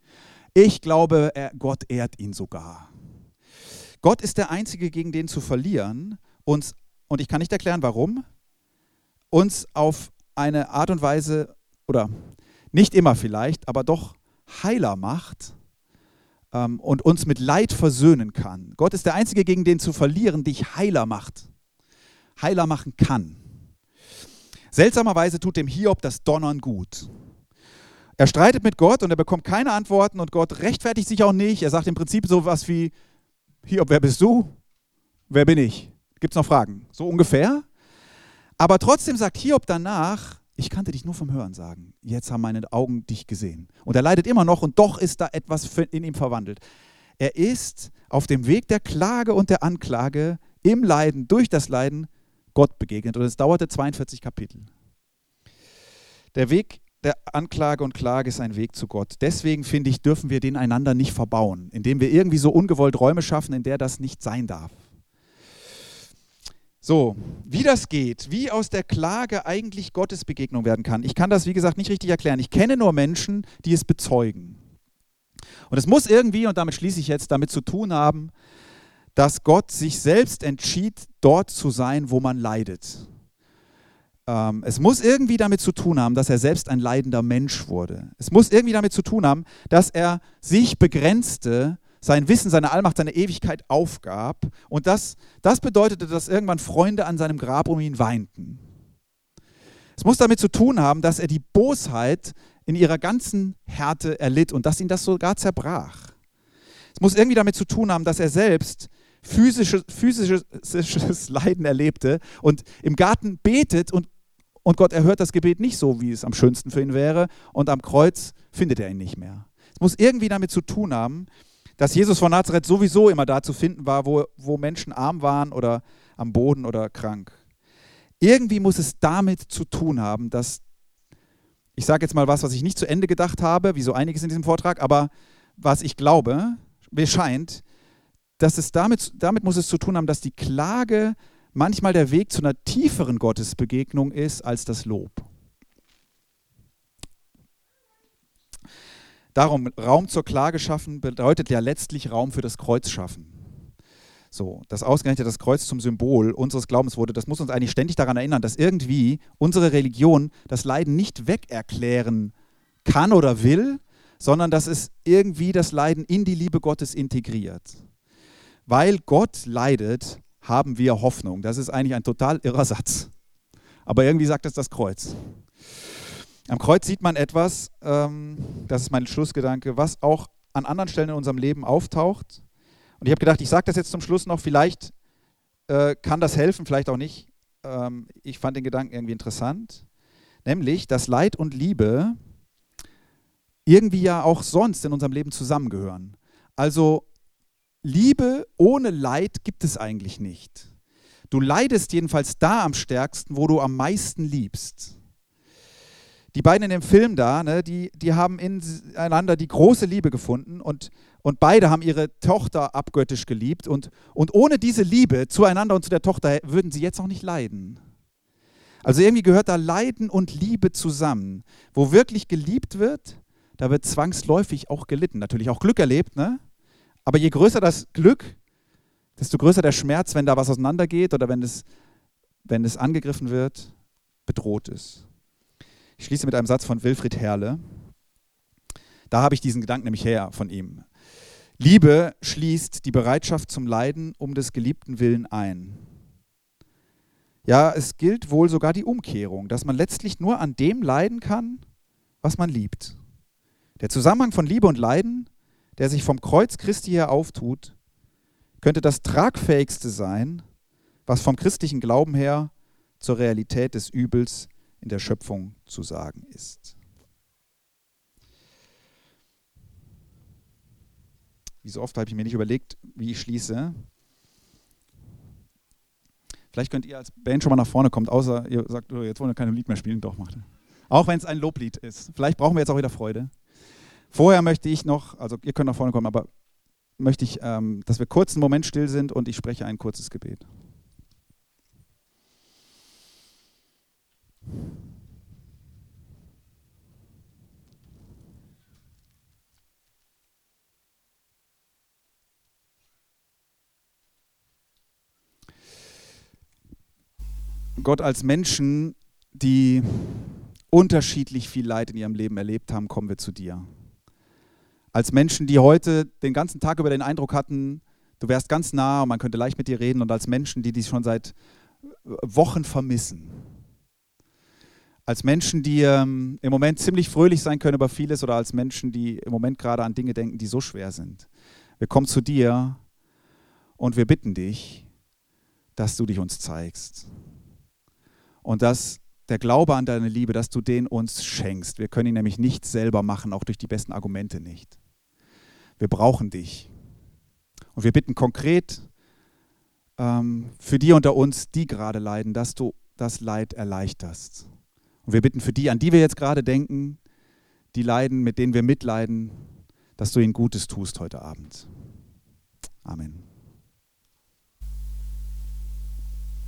Ich glaube, er, Gott ehrt ihn sogar. Gott ist der Einzige, gegen den zu verlieren, uns, und ich kann nicht erklären, warum, uns auf eine Art und Weise, oder nicht immer vielleicht, aber doch heiler macht ähm, und uns mit Leid versöhnen kann. Gott ist der Einzige, gegen den zu verlieren, dich heiler macht. Heiler machen kann. Seltsamerweise tut dem Hiob das Donnern gut. Er streitet mit Gott und er bekommt keine Antworten und Gott rechtfertigt sich auch nicht. Er sagt im Prinzip so was wie, Hiob, wer bist du? Wer bin ich? Gibt es noch Fragen? So ungefähr. Aber trotzdem sagt Hiob danach, ich kannte dich nur vom Hören sagen. Jetzt haben meine Augen dich gesehen. Und er leidet immer noch und doch ist da etwas in ihm verwandelt. Er ist auf dem Weg der Klage und der Anklage im Leiden, durch das Leiden Gott begegnet. Und es dauerte 42 Kapitel. Der Weg der Anklage und Klage ist ein Weg zu Gott. Deswegen finde ich, dürfen wir den einander nicht verbauen, indem wir irgendwie so ungewollt Räume schaffen, in der das nicht sein darf. So, wie das geht, wie aus der Klage eigentlich Gottes Begegnung werden kann. Ich kann das, wie gesagt, nicht richtig erklären. Ich kenne nur Menschen, die es bezeugen. Und es muss irgendwie, und damit schließe ich jetzt, damit zu tun haben, dass Gott sich selbst entschied, dort zu sein, wo man leidet. Ähm, es muss irgendwie damit zu tun haben, dass er selbst ein leidender Mensch wurde. Es muss irgendwie damit zu tun haben, dass er sich begrenzte sein Wissen, seine Allmacht, seine Ewigkeit aufgab. Und das, das bedeutete, dass irgendwann Freunde an seinem Grab um ihn weinten. Es muss damit zu tun haben, dass er die Bosheit in ihrer ganzen Härte erlitt und dass ihn das sogar zerbrach. Es muss irgendwie damit zu tun haben, dass er selbst physisches, physisches <laughs> Leiden erlebte und im Garten betet und, und Gott erhört das Gebet nicht so, wie es am schönsten für ihn wäre und am Kreuz findet er ihn nicht mehr. Es muss irgendwie damit zu tun haben, dass Jesus von Nazareth sowieso immer da zu finden war, wo, wo Menschen arm waren oder am Boden oder krank. Irgendwie muss es damit zu tun haben, dass, ich sage jetzt mal was, was ich nicht zu Ende gedacht habe, wie so einiges in diesem Vortrag, aber was ich glaube, mir scheint, dass es damit, damit muss es zu tun haben, dass die Klage manchmal der Weg zu einer tieferen Gottesbegegnung ist als das Lob. Darum, Raum zur Klage schaffen bedeutet ja letztlich Raum für das Kreuz schaffen. So, dass ausgerechnet das Kreuz zum Symbol unseres Glaubens wurde, das muss uns eigentlich ständig daran erinnern, dass irgendwie unsere Religion das Leiden nicht wegerklären kann oder will, sondern dass es irgendwie das Leiden in die Liebe Gottes integriert. Weil Gott leidet, haben wir Hoffnung. Das ist eigentlich ein total irrer Satz. Aber irgendwie sagt es das Kreuz. Am Kreuz sieht man etwas, ähm, das ist mein Schlussgedanke, was auch an anderen Stellen in unserem Leben auftaucht. Und ich habe gedacht, ich sage das jetzt zum Schluss noch, vielleicht äh, kann das helfen, vielleicht auch nicht. Ähm, ich fand den Gedanken irgendwie interessant. Nämlich, dass Leid und Liebe irgendwie ja auch sonst in unserem Leben zusammengehören. Also Liebe ohne Leid gibt es eigentlich nicht. Du leidest jedenfalls da am stärksten, wo du am meisten liebst. Die beiden in dem Film da, ne, die, die haben ineinander die große Liebe gefunden und, und beide haben ihre Tochter abgöttisch geliebt. Und, und ohne diese Liebe zueinander und zu der Tochter würden sie jetzt auch nicht leiden. Also irgendwie gehört da Leiden und Liebe zusammen. Wo wirklich geliebt wird, da wird zwangsläufig auch gelitten. Natürlich auch Glück erlebt, ne? Aber je größer das Glück, desto größer der Schmerz, wenn da was auseinandergeht oder wenn es, wenn es angegriffen wird, bedroht ist. Ich schließe mit einem Satz von Wilfried Herle. Da habe ich diesen Gedanken nämlich her von ihm. Liebe schließt die Bereitschaft zum Leiden um des geliebten Willen ein. Ja, es gilt wohl sogar die Umkehrung, dass man letztlich nur an dem leiden kann, was man liebt. Der Zusammenhang von Liebe und Leiden, der sich vom Kreuz Christi her auftut, könnte das tragfähigste sein, was vom christlichen Glauben her zur Realität des Übels in der Schöpfung zu sagen ist. Wie so oft habe ich mir nicht überlegt, wie ich schließe. Vielleicht könnt ihr als Band schon mal nach vorne kommen, außer ihr sagt, oh, jetzt wollen wir kein Lied mehr spielen. Doch, macht. Auch wenn es ein Loblied ist. Vielleicht brauchen wir jetzt auch wieder Freude. Vorher möchte ich noch, also ihr könnt nach vorne kommen, aber möchte ich, ähm, dass wir kurz einen Moment still sind und ich spreche ein kurzes Gebet. Gott als Menschen, die unterschiedlich viel Leid in ihrem Leben erlebt haben, kommen wir zu dir. Als Menschen, die heute den ganzen Tag über den Eindruck hatten, du wärst ganz nah und man könnte leicht mit dir reden, und als Menschen, die dich schon seit Wochen vermissen als Menschen, die ähm, im Moment ziemlich fröhlich sein können über vieles oder als Menschen, die im Moment gerade an Dinge denken, die so schwer sind. Wir kommen zu dir und wir bitten dich, dass du dich uns zeigst. Und dass der Glaube an deine Liebe, dass du den uns schenkst. Wir können ihn nämlich nicht selber machen, auch durch die besten Argumente nicht. Wir brauchen dich. Und wir bitten konkret ähm, für die unter uns, die gerade leiden, dass du das Leid erleichterst. Und wir bitten für die, an die wir jetzt gerade denken, die leiden, mit denen wir mitleiden, dass du ihnen Gutes tust heute Abend. Amen.